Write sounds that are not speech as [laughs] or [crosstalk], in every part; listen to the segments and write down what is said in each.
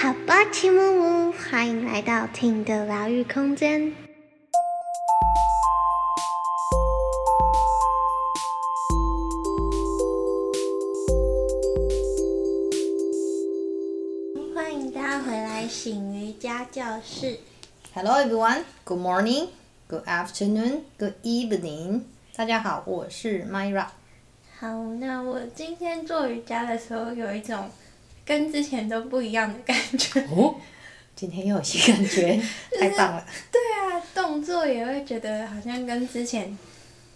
好吧，齐木木，欢迎来到听的疗愈空间。欢迎大家回来醒瑜伽教室。Hello everyone, good morning, good afternoon, good evening. 大家好，我是 Myra。好，那我今天做瑜伽的时候有一种。跟之前都不一样的感觉。[laughs] 哦，今天又有新感觉，太棒了。对啊，动作也会觉得好像跟之前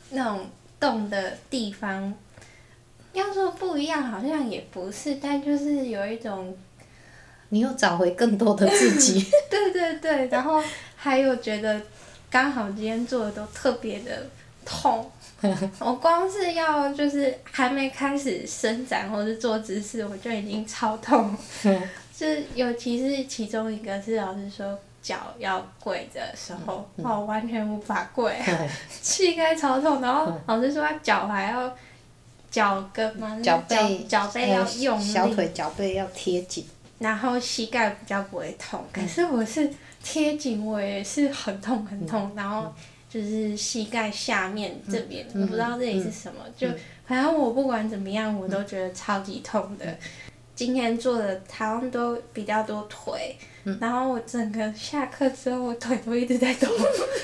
那种动的地方，要说不一样，好像也不是，但就是有一种。你又找回更多的自己。[laughs] 对对对，然后还有觉得刚好今天做的都特别的痛。[laughs] 我光是要就是还没开始伸展或是做姿势，我就已经超痛。[laughs] 就是尤其是其中一个是老师说脚要跪的时候，我、嗯、完全无法跪，[laughs] 膝盖超痛。然后老师说脚还要脚跟嘛，脚背脚背要用力，小腿脚背要贴紧，然后膝盖比较不会痛。可是我是贴紧，我也是很痛很痛，然后。就是膝盖下面这边，我、嗯、不知道这里是什么，嗯、就反正我不管怎么样，我都觉得超级痛的。嗯、今天做的好像都比较多腿，嗯、然后我整个下课之后，我腿都一直在抖，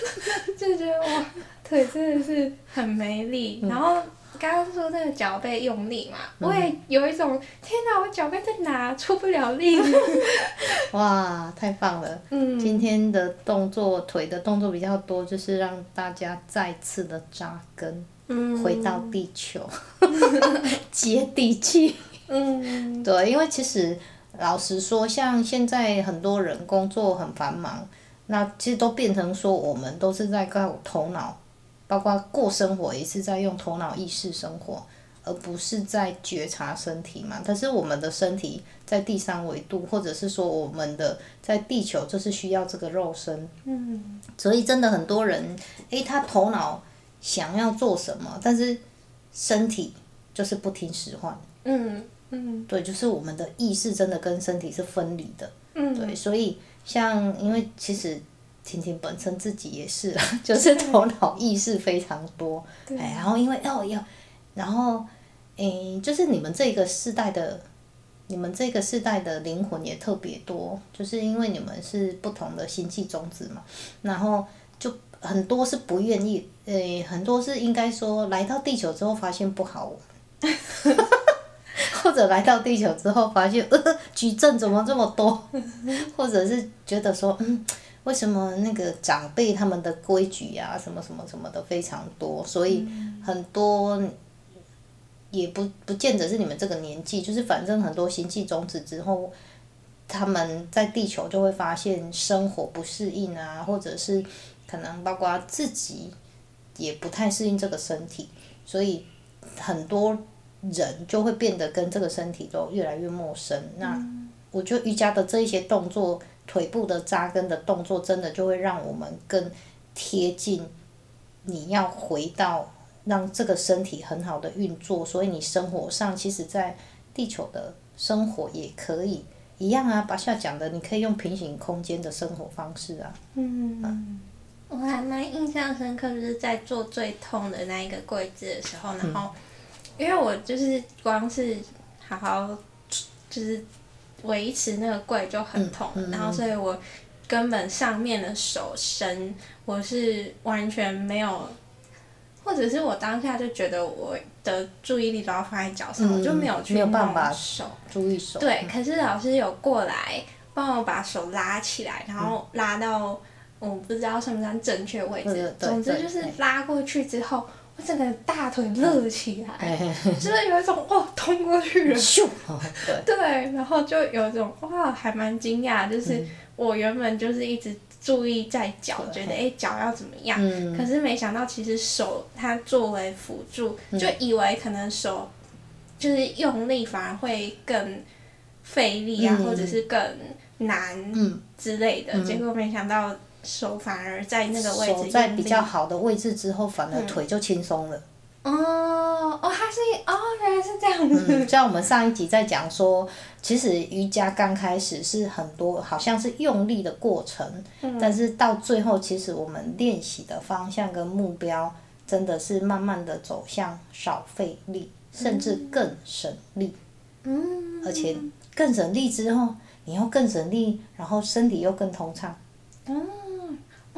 [laughs] 就觉得我，腿真的是很没力，嗯、然后。刚刚说那个脚背用力嘛，我也有一种、嗯、天哪，我脚背在哪出不了力。[laughs] 哇，太棒了！嗯，今天的动作腿的动作比较多，就是让大家再次的扎根，嗯、回到地球，[laughs] 接地气。嗯，对，因为其实老实说，像现在很多人工作很繁忙，那其实都变成说我们都是在靠头脑。包括过生活也是在用头脑意识生活，而不是在觉察身体嘛。但是我们的身体在第三维度，或者是说我们的在地球，就是需要这个肉身。嗯。所以真的很多人，诶，他头脑想要做什么，但是身体就是不听使唤。嗯嗯。对，就是我们的意识真的跟身体是分离的。嗯。对，所以像因为其实。婷婷本身自己也是，[laughs] 就是头脑意识非常多，哎，然后因为哦要，然后，诶，就是你们这个世代的，你们这个世代的灵魂也特别多，就是因为你们是不同的星际种子嘛，然后就很多是不愿意，诶，很多是应该说来到地球之后发现不好，[laughs] 或者来到地球之后发现呃矩阵怎么这么多，或者是觉得说嗯。为什么那个长辈他们的规矩呀，什么什么什么的非常多，所以很多也不不见得是你们这个年纪，就是反正很多星际种子之后，他们在地球就会发现生活不适应啊，或者是可能包括自己也不太适应这个身体，所以很多人就会变得跟这个身体都越来越陌生。那我觉得瑜伽的这一些动作。腿部的扎根的动作，真的就会让我们更贴近你要回到让这个身体很好的运作，所以你生活上其实，在地球的生活也可以一样啊。巴夏讲的，你可以用平行空间的生活方式啊。嗯，嗯我还蛮印象深刻，就是在做最痛的那一个跪姿的时候，然后、嗯、因为我就是光是好好就是。维持那个跪就很痛，嗯嗯、然后所以我根本上面的手伸，我是完全没有，或者是我当下就觉得我的注意力都要放在脚上，我、嗯、就没有去弄手，注意手。对，嗯、可是老师有过来帮我把手拉起来，然后拉到我不知道算不算正确位置，嗯、总之就是拉过去之后。我整个大腿热起来，就是有一种哦，通过去了，咻 [laughs] 对，然后就有一种哇，还蛮惊讶，就是我原本就是一直注意在脚，觉得哎脚要怎么样，可是没想到其实手它作为辅助，就以为可能手就是用力反而会更费力啊，或者是更难之类的，结果没想到。手反而在那个位置，手在比较好的位置之后，反而腿就轻松了。哦哦，它是哦，原来是这样子。嗯，像我们上一集在讲说，其实瑜伽刚开始是很多好像是用力的过程，嗯、但是到最后，其实我们练习的方向跟目标，真的是慢慢的走向少费力，甚至更省力。嗯。而且更省力之后，你又更省力，然后身体又更通畅。嗯。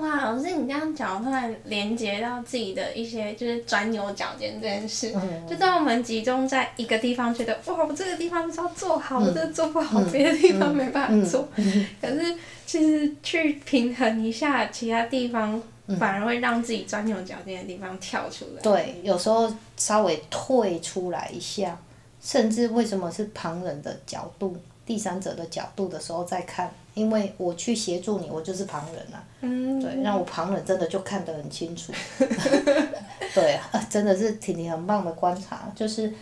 哇，老师，你这样讲，突然连接到自己的一些，就是钻牛角尖这件事。嗯、就当我们集中在一个地方，觉得哇，我这个地方就是要做好，我、嗯、这个做不好，别、嗯、的地方没办法做。可是其实去平衡一下其他地方，反而会让自己钻牛角尖的地方跳出来。对，有时候稍微退出来一下，甚至为什么是旁人的角度？第三者的角度的时候再看，因为我去协助你，我就是旁人啊。嗯。对，让我旁人真的就看得很清楚。[laughs] 对啊，真的是婷婷很棒的观察，就是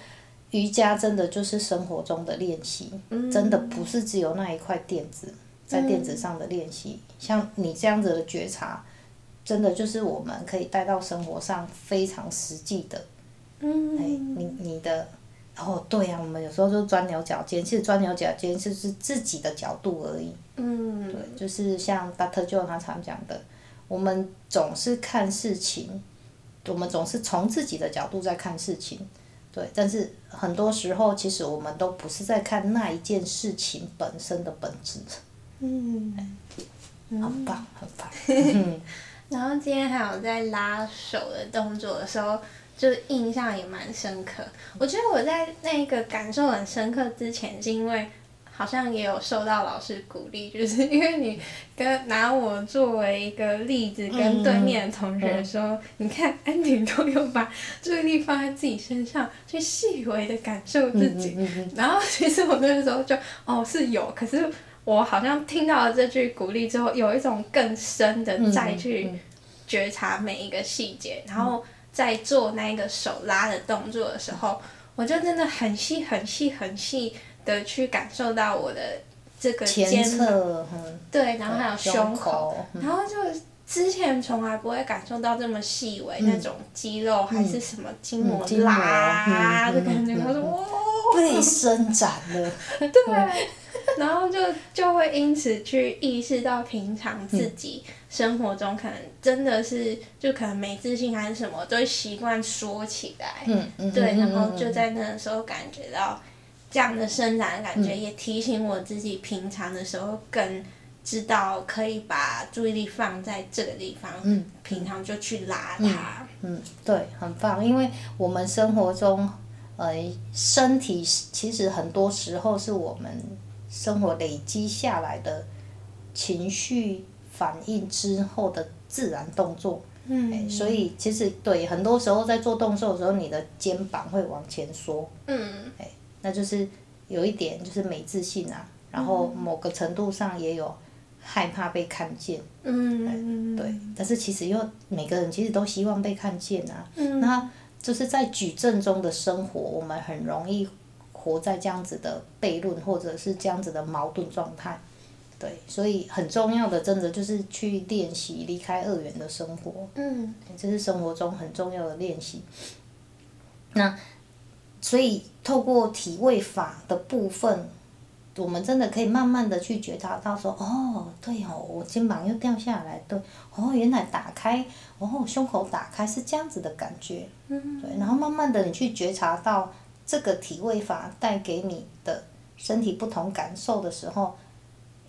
瑜伽真的就是生活中的练习，嗯、真的不是只有那一块垫子，在垫子上的练习。嗯、像你这样子的觉察，真的就是我们可以带到生活上非常实际的。嗯。哎，你你的。哦，对呀、啊，我们有时候就钻牛角尖，其实钻牛角尖就是自己的角度而已。嗯。对，就是像 Dr. Joe 他常讲的，我们总是看事情，我们总是从自己的角度在看事情，对。但是很多时候，其实我们都不是在看那一件事情本身的本质。嗯。很棒，很棒。嗯。[laughs] 然后今天还有在拉手的动作的时候。就是印象也蛮深刻，我觉得我在那个感受很深刻之前，是因为好像也有受到老师鼓励，就是因为你跟拿我作为一个例子，跟对面的同学说，嗯嗯、你看安迪都有把注意力放在自己身上，去细微的感受自己。然后其实我那个时候就哦是有，可是我好像听到了这句鼓励之后，有一种更深的再去觉察每一个细节，然后。在做那个手拉的动作的时候，我就真的很细、很细、很细的去感受到我的这个肩侧，对，然后还有胸口，然后就之前从来不会感受到这么细微那种肌肉还是什么筋膜拉的感觉，我说哇，被伸展了，[laughs] [laughs] 对，[laughs] 然后就就会因此去意识到平常自己。生活中可能真的是就可能没自信还是什么，都会习惯说起来。嗯嗯。对，然后就在那个时候感觉到这样的伸展的感觉，也提醒我自己平常的时候更知道可以把注意力放在这个地方。嗯。平常就去拉它。嗯，对，很棒，因为我们生活中，呃，身体其实很多时候是我们生活累积下来的情绪。反应之后的自然动作，嗯。欸、所以其实对很多时候在做动作的时候，你的肩膀会往前缩，嗯。欸，那就是有一点就是没自信啊，然后某个程度上也有害怕被看见，嗯、欸，对，但是其实又每个人其实都希望被看见啊，嗯、那就是在矩阵中的生活，我们很容易活在这样子的悖论或者是这样子的矛盾状态。对，所以很重要的，真的就是去练习离开二元的生活。嗯，这是生活中很重要的练习。那，所以透过体位法的部分，我们真的可以慢慢的去觉察到说，哦，对哦，我肩膀又掉下来，对，哦，原来打开，哦，胸口打开是这样子的感觉。嗯，对，然后慢慢的你去觉察到这个体位法带给你的身体不同感受的时候。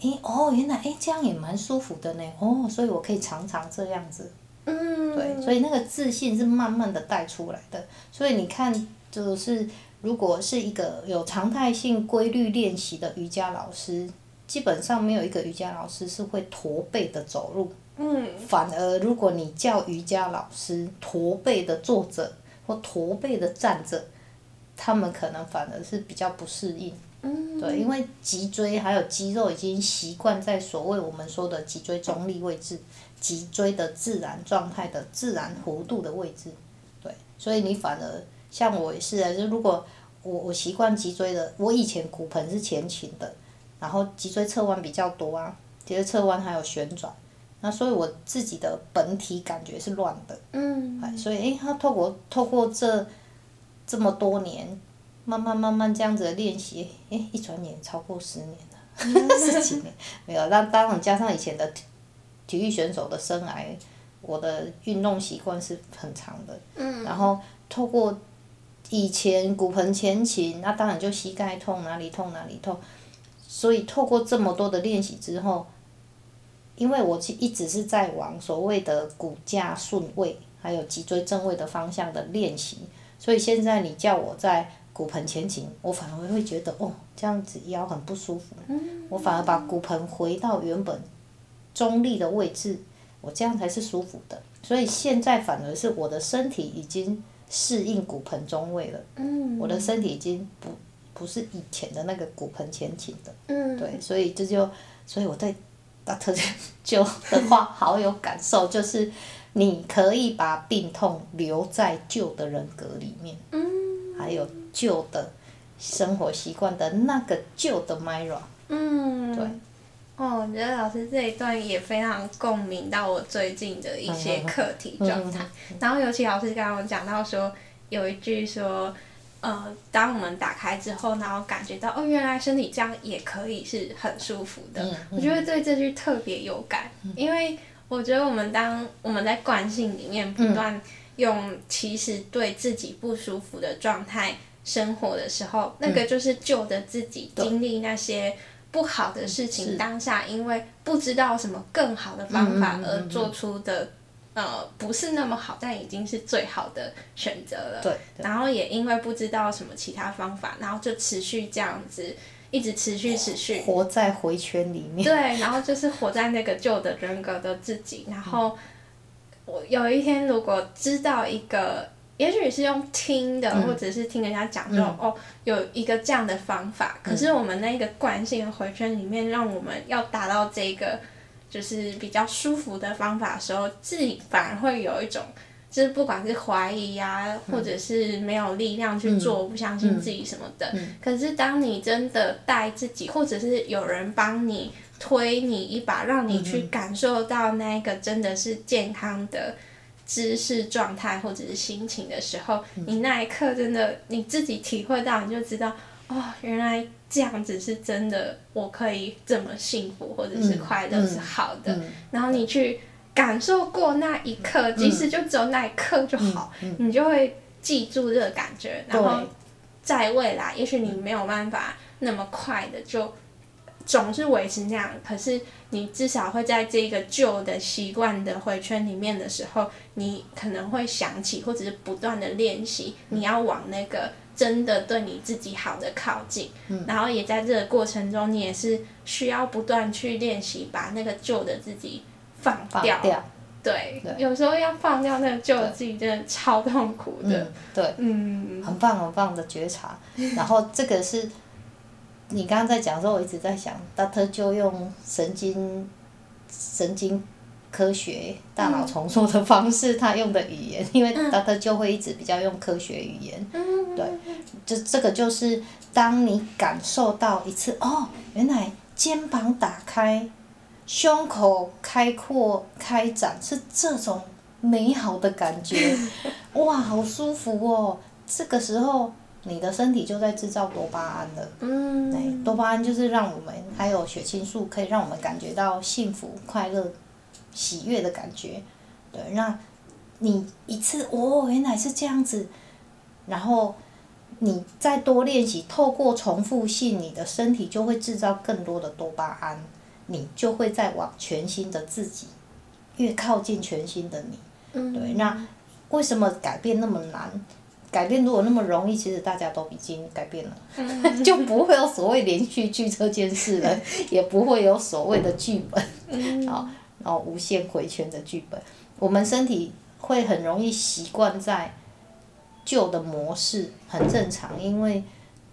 诶哦，原来诶这样也蛮舒服的呢哦，所以我可以常常这样子。嗯。对，所以那个自信是慢慢的带出来的。所以你看，就是如果是一个有常态性规律练习的瑜伽老师，基本上没有一个瑜伽老师是会驼背的走路。嗯。反而如果你叫瑜伽老师驼背的坐着或驼背的站着，他们可能反而是比较不适应。嗯，对，因为脊椎还有肌肉已经习惯在所谓我们说的脊椎中立位置，脊椎的自然状态的自然弧度的位置，对，所以你反而像我也是啊，就如果我我习惯脊椎的，我以前骨盆是前倾的，然后脊椎侧弯比较多啊，脊椎侧弯还有旋转，那所以我自己的本体感觉是乱的。嗯。所以，诶、欸，他透过透过这这么多年，慢慢慢慢这样子的练习，哎、欸，一转眼超过十年了，[laughs] 十几年没有。那当然加上以前的体体育选手的生涯，我的运动习惯是很长的。嗯。然后透过以前骨盆前倾，那当然就膝盖痛，哪里痛哪里痛。所以透过这么多的练习之后。因为我一直是在往所谓的骨架顺位，还有脊椎正位的方向的练习，所以现在你叫我在骨盆前倾，我反而会觉得哦，这样子腰很不舒服。我反而把骨盆回到原本中立的位置，我这样才是舒服的。所以现在反而是我的身体已经适应骨盆中位了。我的身体已经不不是以前的那个骨盆前倾的。对，所以这就，所以我在。特就的话好有感受，就是你可以把病痛留在旧的人格里面，嗯、还有旧的生活习惯的那个旧的 Myra。嗯，对。哦，我觉得老师这一段也非常共鸣到我最近的一些课题状态。然后尤其老师刚刚讲到说，有一句说。呃，当我们打开之后，然后感觉到哦，原来身体这样也可以是很舒服的。嗯嗯、我觉得对这句特别有感，嗯、因为我觉得我们当我们在惯性里面不断用其实对自己不舒服的状态生活的时候，嗯、那个就是旧的自己经历那些不好的事情，当下因为不知道什么更好的方法而做出的。呃，不是那么好，但已经是最好的选择了。对。对然后也因为不知道什么其他方法，然后就持续这样子，一直持续持续。活在回圈里面。对，然后就是活在那个旧的人格的自己。然后我有一天如果知道一个，也许是用听的，嗯、或者是听人家讲说，嗯、哦，有一个这样的方法。可是我们那个惯性的回圈里面，让我们要达到这个。就是比较舒服的方法的时候，自己反而会有一种，就是不管是怀疑呀、或者是没有力量去做，嗯、不相信自己什么的。可是当你真的带自己，或者是有人帮你推你一把，让你去感受到那个真的是健康的姿势状态或者是心情的时候，嗯、你那一刻真的你自己体会到，你就知道。哦，原来这样子是真的，我可以这么幸福或者是快乐是好的。嗯嗯、然后你去感受过那一刻，嗯、即使就只有那一刻就好，你就会记住这个感觉。然后在未来，也许你没有办法那么快的就总是维持那样，可是你至少会在这个旧的习惯的回圈里面的时候，你可能会想起，或者是不断的练习，你要往那个。真的对你自己好的靠近，嗯、然后也在这个过程中，你也是需要不断去练习，把那个旧的自己放掉。放掉对，对有时候要放掉那个旧的自己，真的超痛苦的。嗯、对，嗯，很棒很棒的觉察。[laughs] 然后这个是，你刚刚在讲的时候，我一直在想，Dr. Joe 用神经神经。科学大脑重塑的方式，他用的语言，因为 Dr. Joe 会一直比较用科学语言，对，就这个就是当你感受到一次哦，原来肩膀打开，胸口开阔开展是这种美好的感觉，[laughs] 哇，好舒服哦！这个时候你的身体就在制造多巴胺了，嗯，多巴胺就是让我们还有血清素，可以让我们感觉到幸福快乐。喜悦的感觉，对，那你一次哦，原来是这样子，然后你再多练习，透过重复性，你的身体就会制造更多的多巴胺，你就会在往全新的自己，越靠近全新的你，嗯、对，那为什么改变那么难？改变如果那么容易，其实大家都已经改变了，嗯、[laughs] 就不会有所谓连续剧这件事了，[laughs] 也不会有所谓的剧本，嗯、好。然后无限回圈的剧本，我们身体会很容易习惯在旧的模式，很正常，因为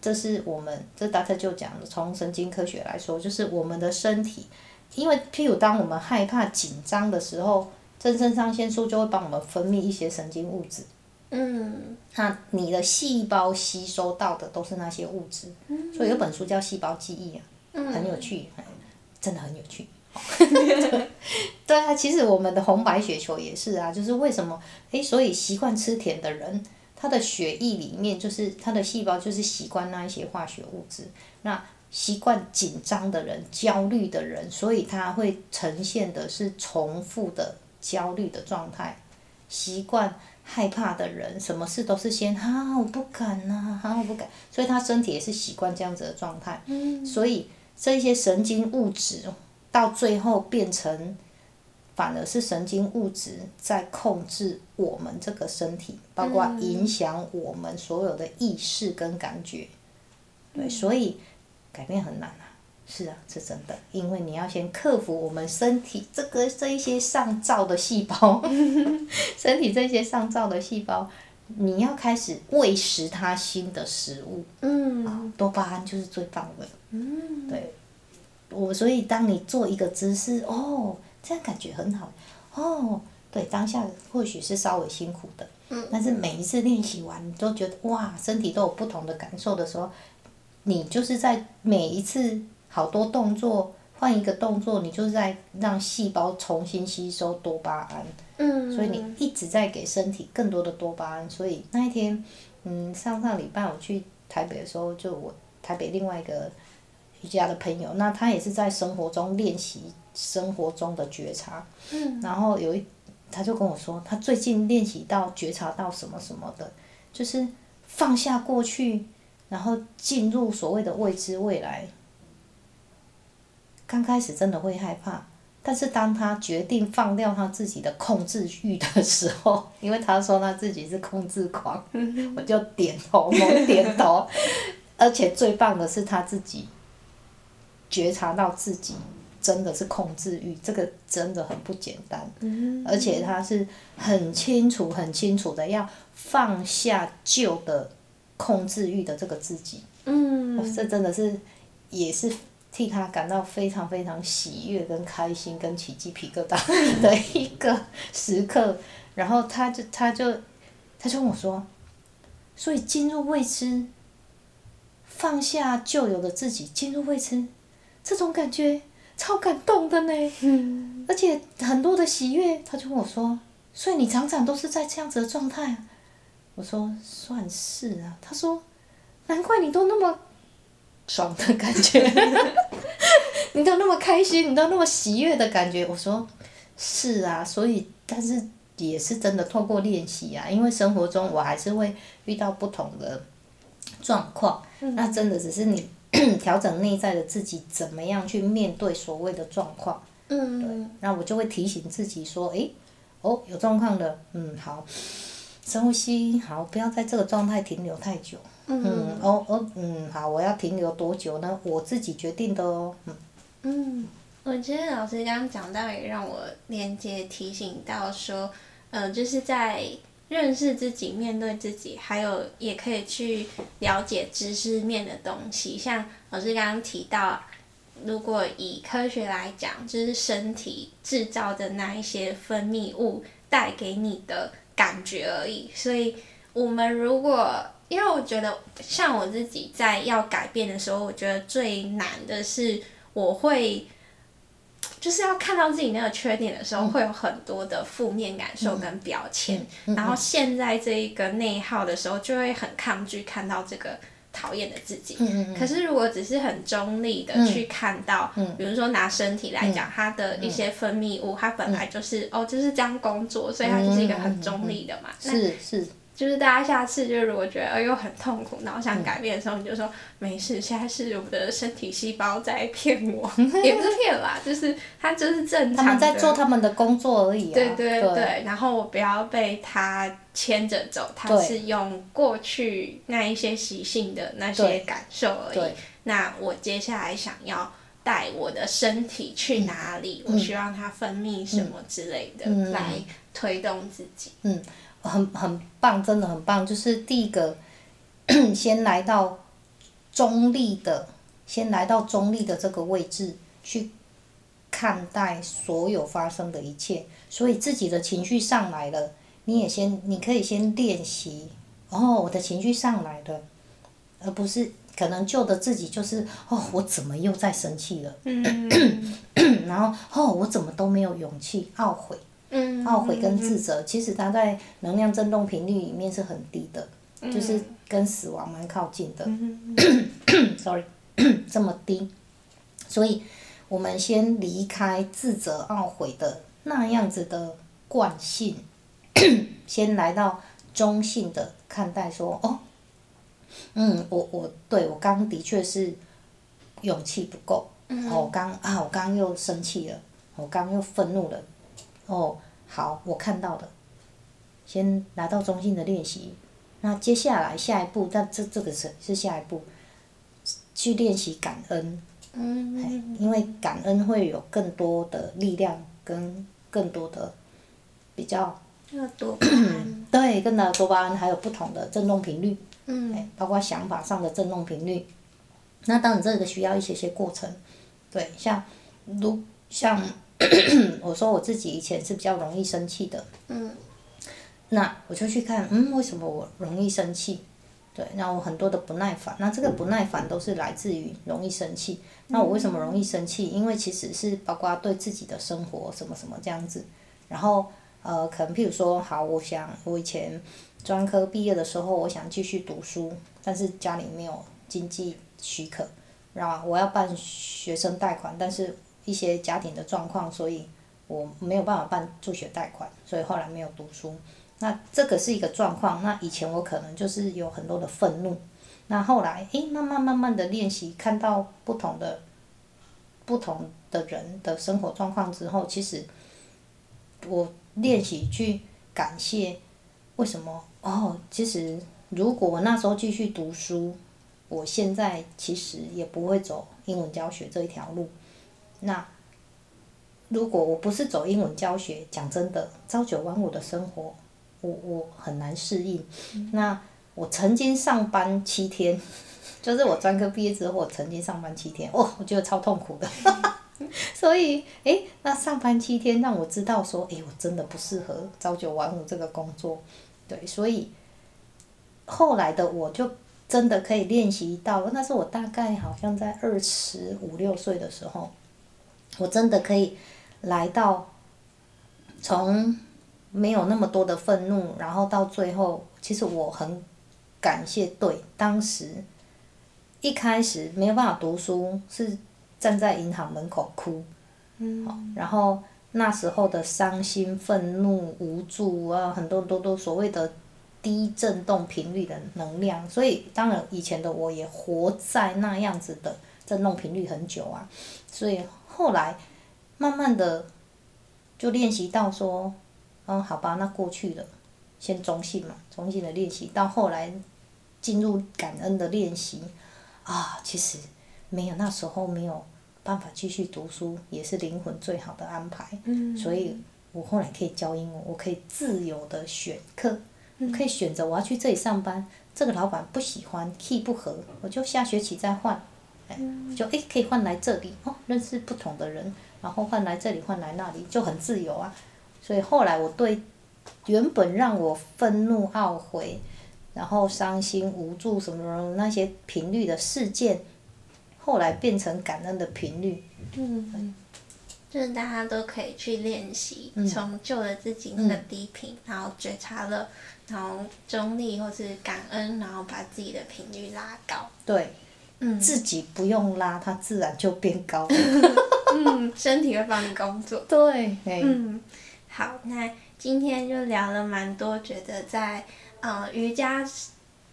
这是我们这 Dr. 就讲的，从神经科学来说，就是我们的身体，因为譬如当我们害怕紧张的时候，正肾上腺素就会帮我们分泌一些神经物质。嗯。那你的细胞吸收到的都是那些物质，所以有本书叫《细胞记忆》啊，很有趣，真的很有趣。[laughs] 对啊，其实我们的红白血球也是啊，就是为什么？诶，所以习惯吃甜的人，他的血液里面就是他的细胞就是习惯那一些化学物质。那习惯紧张的人、焦虑的人，所以他会呈现的是重复的焦虑的状态。习惯害怕的人，什么事都是先啊，我不敢呐，啊，我不敢，所以他身体也是习惯这样子的状态。嗯。所以这些神经物质到最后变成，反而是神经物质在控制我们这个身体，包括影响我们所有的意识跟感觉。对，所以改变很难啊。是啊，是真的，因为你要先克服我们身体这个这一些上造的细胞，[laughs] 身体这些上造的细胞，你要开始喂食它新的食物。嗯。多巴胺就是最棒的。嗯。对。我所以当你做一个姿势，哦，这样感觉很好。哦，对，当下或许是稍微辛苦的。嗯。但是每一次练习完，你都觉得哇，身体都有不同的感受的时候，你就是在每一次。好多动作，换一个动作，你就是在让细胞重新吸收多巴胺。嗯。所以你一直在给身体更多的多巴胺。所以那一天，嗯，上上礼拜我去台北的时候，就我台北另外一个瑜伽的朋友，那他也是在生活中练习生活中的觉察。嗯。然后有一，他就跟我说，他最近练习到觉察到什么什么的，就是放下过去，然后进入所谓的未知未来。刚开始真的会害怕，但是当他决定放掉他自己的控制欲的时候，[laughs] 因为他说他自己是控制狂，我就点头，猛点头。[laughs] 而且最棒的是他自己觉察到自己真的是控制欲，这个真的很不简单。而且他是很清楚、很清楚的要放下旧的控制欲的这个自己。嗯，这真的是也是。替他感到非常非常喜悦、跟开心、跟起鸡皮疙瘩的一个时刻，然后他就他就他就跟我说，所以进入未知，放下旧有的自己，进入未知，这种感觉超感动的呢。嗯。而且很多的喜悦，他就跟我说，所以你常常都是在这样子的状态啊。我说算是啊。他说，难怪你都那么。爽的感觉，[laughs] 你都那么开心，你都那么喜悦的感觉。我说，是啊，所以但是也是真的透过练习啊，因为生活中我还是会遇到不同的状况，嗯、那真的只是你 [clears throat] 调整内在的自己，怎么样去面对所谓的状况。嗯。对，那我就会提醒自己说，诶，哦，有状况的，嗯，好，深呼吸，好，不要在这个状态停留太久。嗯，哦哦，嗯，好，我要停留多久呢？我自己决定的哦。嗯，嗯，我觉得老师刚刚讲到也让我连接提醒到说，呃，就是在认识自己、面对自己，还有也可以去了解知识面的东西。像老师刚刚提到，如果以科学来讲，就是身体制造的那一些分泌物带给你的感觉而已。所以，我们如果因为我觉得，像我自己在要改变的时候，我觉得最难的是，我会，就是要看到自己那个缺点的时候，会有很多的负面感受跟标签。然后现在这一个内耗的时候，就会很抗拒看到这个讨厌的自己。可是如果只是很中立的去看到，比如说拿身体来讲，它的一些分泌物，它本来就是哦就是这样工作，所以它就是一个很中立的嘛。是是。就是大家下次就如果觉得哎呦很痛苦，然后想改变的时候，你就说没事，现在是我的身体细胞在骗我，[laughs] 也不是骗啦，就是它就是正常。他们在做他们的工作而已啊。对对对，对然后我不要被他牵着走，他是用过去那一些习性的那些感受而已。那我接下来想要带我的身体去哪里？嗯、我希望它分泌什么之类的，嗯、来推动自己。嗯。很很棒，真的很棒。就是第一个，[clears throat] 先来到中立的，先来到中立的这个位置去看待所有发生的一切。所以自己的情绪上来了，你也先，你可以先练习。哦，我的情绪上来了，而不是可能旧的自己就是哦，我怎么又在生气了？嗯、[coughs] 然后哦，我怎么都没有勇气懊悔？嗯、懊悔跟自责，其实它在能量振动频率里面是很低的，嗯、就是跟死亡蛮靠近的。嗯、[coughs] Sorry，[coughs] 这么低，所以我们先离开自责、懊悔的那样子的惯性，[coughs] 先来到中性的看待说哦。嗯，我我对我刚的确是勇气不够，嗯、哦，我刚啊，我刚又生气了，我刚又愤怒了，哦，好，我看到了，先拿到中性的练习，那接下来下一步，但这这个是是下一步，去练习感恩，嗯，因为感恩会有更多的力量跟更多的比较，多巴胺，[clears throat] 对，更多的多巴胺，还有不同的振动频率。嗯，包括想法上的振动频率，那当然这个需要一些些过程，对，像如像 [clears throat] 我说我自己以前是比较容易生气的，嗯，那我就去看，嗯，为什么我容易生气？对，那我很多的不耐烦，那这个不耐烦都是来自于容易生气。那我为什么容易生气？因为其实是包括对自己的生活什么什么这样子，然后呃，可能譬如说，好，我想我以前。专科毕业的时候，我想继续读书，但是家里没有经济许可，然后我要办学生贷款，但是一些家庭的状况，所以我没有办法办助学贷款，所以后来没有读书。那这个是一个状况。那以前我可能就是有很多的愤怒，那后来诶，慢慢慢慢的练习，看到不同的不同的人的生活状况之后，其实我练习去感谢为什么。哦，其实如果我那时候继续读书，我现在其实也不会走英文教学这一条路。那如果我不是走英文教学，讲真的，朝九晚五的生活，我我很难适应。嗯、那我曾经上班七天，[laughs] 就是我专科毕业之后，我曾经上班七天，哦，我觉得超痛苦的。[laughs] 所以，诶，那上班七天让我知道说，诶，我真的不适合朝九晚五这个工作。对，所以后来的我就真的可以练习到，那是我大概好像在二十五六岁的时候，我真的可以来到从没有那么多的愤怒，然后到最后，其实我很感谢，对，当时一开始没有办法读书，是站在银行门口哭，嗯，然后。那时候的伤心、愤怒、无助啊，很多都都所谓的低振动频率的能量，所以当然以前的我也活在那样子的振动频率很久啊，所以后来慢慢的就练习到说，嗯，好吧，那过去了，先中性嘛，中性的练习，到后来进入感恩的练习，啊，其实没有那时候没有。办法继续读书也是灵魂最好的安排，嗯、所以我后来可以教英文，我可以自由的选课，嗯、可以选择我要去这里上班，这个老板不喜欢，key 不合，我就下学期再换，哎，就哎可以换来这里哦，认识不同的人，然后换来这里换来那里就很自由啊，所以后来我对原本让我愤怒懊悔，然后伤心无助什么什么那些频率的事件。后来变成感恩的频率，嗯，就是大家都可以去练习，嗯、从旧的自己那个低频，嗯、然后觉察了，然后中立或是感恩，然后把自己的频率拉高。对，嗯，自己不用拉，它自然就变高。[laughs] 嗯，身体会帮你工作。[laughs] 对，嗯，好，那今天就聊了蛮多，觉得在呃瑜伽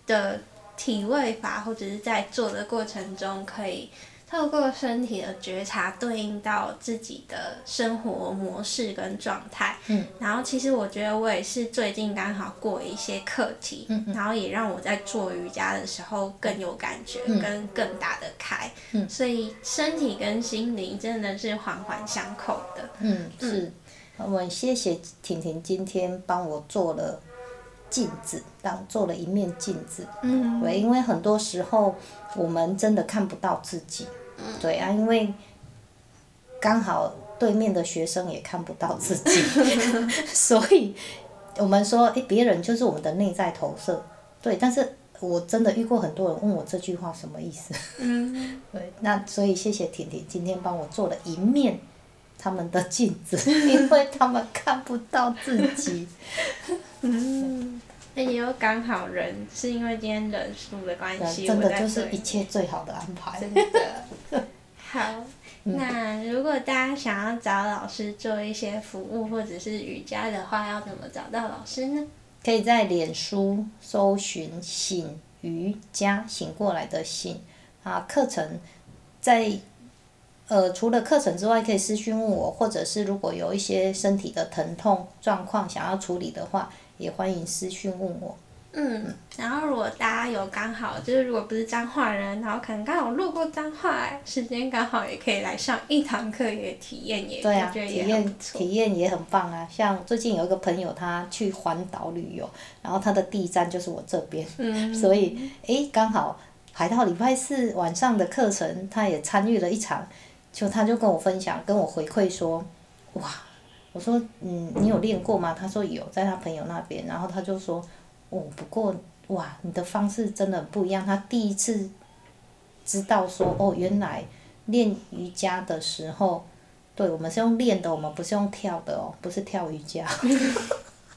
的。体位法，或者是在做的过程中，可以透过身体的觉察，对应到自己的生活模式跟状态。嗯。然后，其实我觉得我也是最近刚好过一些课题，嗯嗯，然后也让我在做瑜伽的时候更有感觉，嗯、跟更打得开。嗯。所以，身体跟心灵真的是环环相扣的。嗯，是。我们谢谢婷婷今天帮我做了。镜子，当做了一面镜子，嗯，对，因为很多时候我们真的看不到自己，嗯，对啊，因为刚好对面的学生也看不到自己，[laughs] 所以我们说，诶，别人就是我们的内在投射，对，但是我真的遇过很多人问我这句话什么意思。嗯。[laughs] 对，那所以谢谢婷婷今天帮我做了一面他们的镜子，[laughs] 因为他们看不到自己。嗯。那也有刚好人是因为今天人数的关系，真的就是一切最好的安排。真的。[laughs] 好，那如果大家想要找老师做一些服务或者是瑜伽的话，要怎么找到老师呢？可以在脸书搜寻“醒瑜伽”，醒过来的醒啊，课程在呃除了课程之外，可以私讯问我，或者是如果有一些身体的疼痛状况想要处理的话，也欢迎私讯问我。嗯，然后如果大家有刚好就是如果不是彰化人，然后可能刚好路过彰化，时间刚好也可以来上一堂课，也体验也对啊，体验体验也很棒啊！像最近有一个朋友他去环岛旅游，然后他的第一站就是我这边，嗯、[laughs] 所以诶刚好排到礼拜四晚上的课程，他也参与了一场，就他就跟我分享，跟我回馈说，哇，我说嗯你有练过吗？他说有，在他朋友那边，然后他就说。哦，不过哇，你的方式真的不一样。他第一次知道说，哦，原来练瑜伽的时候，对，我们是用练的，我们不是用跳的哦，不是跳瑜伽。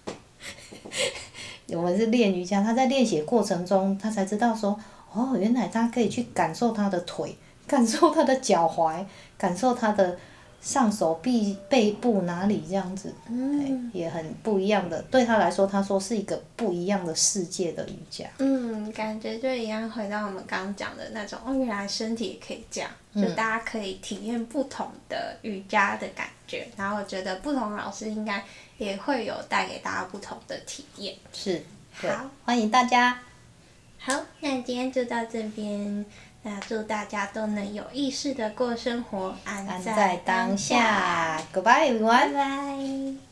[laughs] 我们是练瑜伽，他在练习过程中，他才知道说，哦，原来他可以去感受他的腿，感受他的脚踝，感受他的。上手臂、背部哪里这样子，嗯，也很不一样的。对他来说，他说是一个不一样的世界的瑜伽。嗯，感觉就一样，回到我们刚刚讲的那种，哦，原来身体也可以这样，嗯、就大家可以体验不同的瑜伽的感觉。然后我觉得不同老师应该也会有带给大家不同的体验。是，好，欢迎大家。好，那今天就到这边。那祝大家都能有意识的过生活，安在当下。Goodbye everyone。拜拜。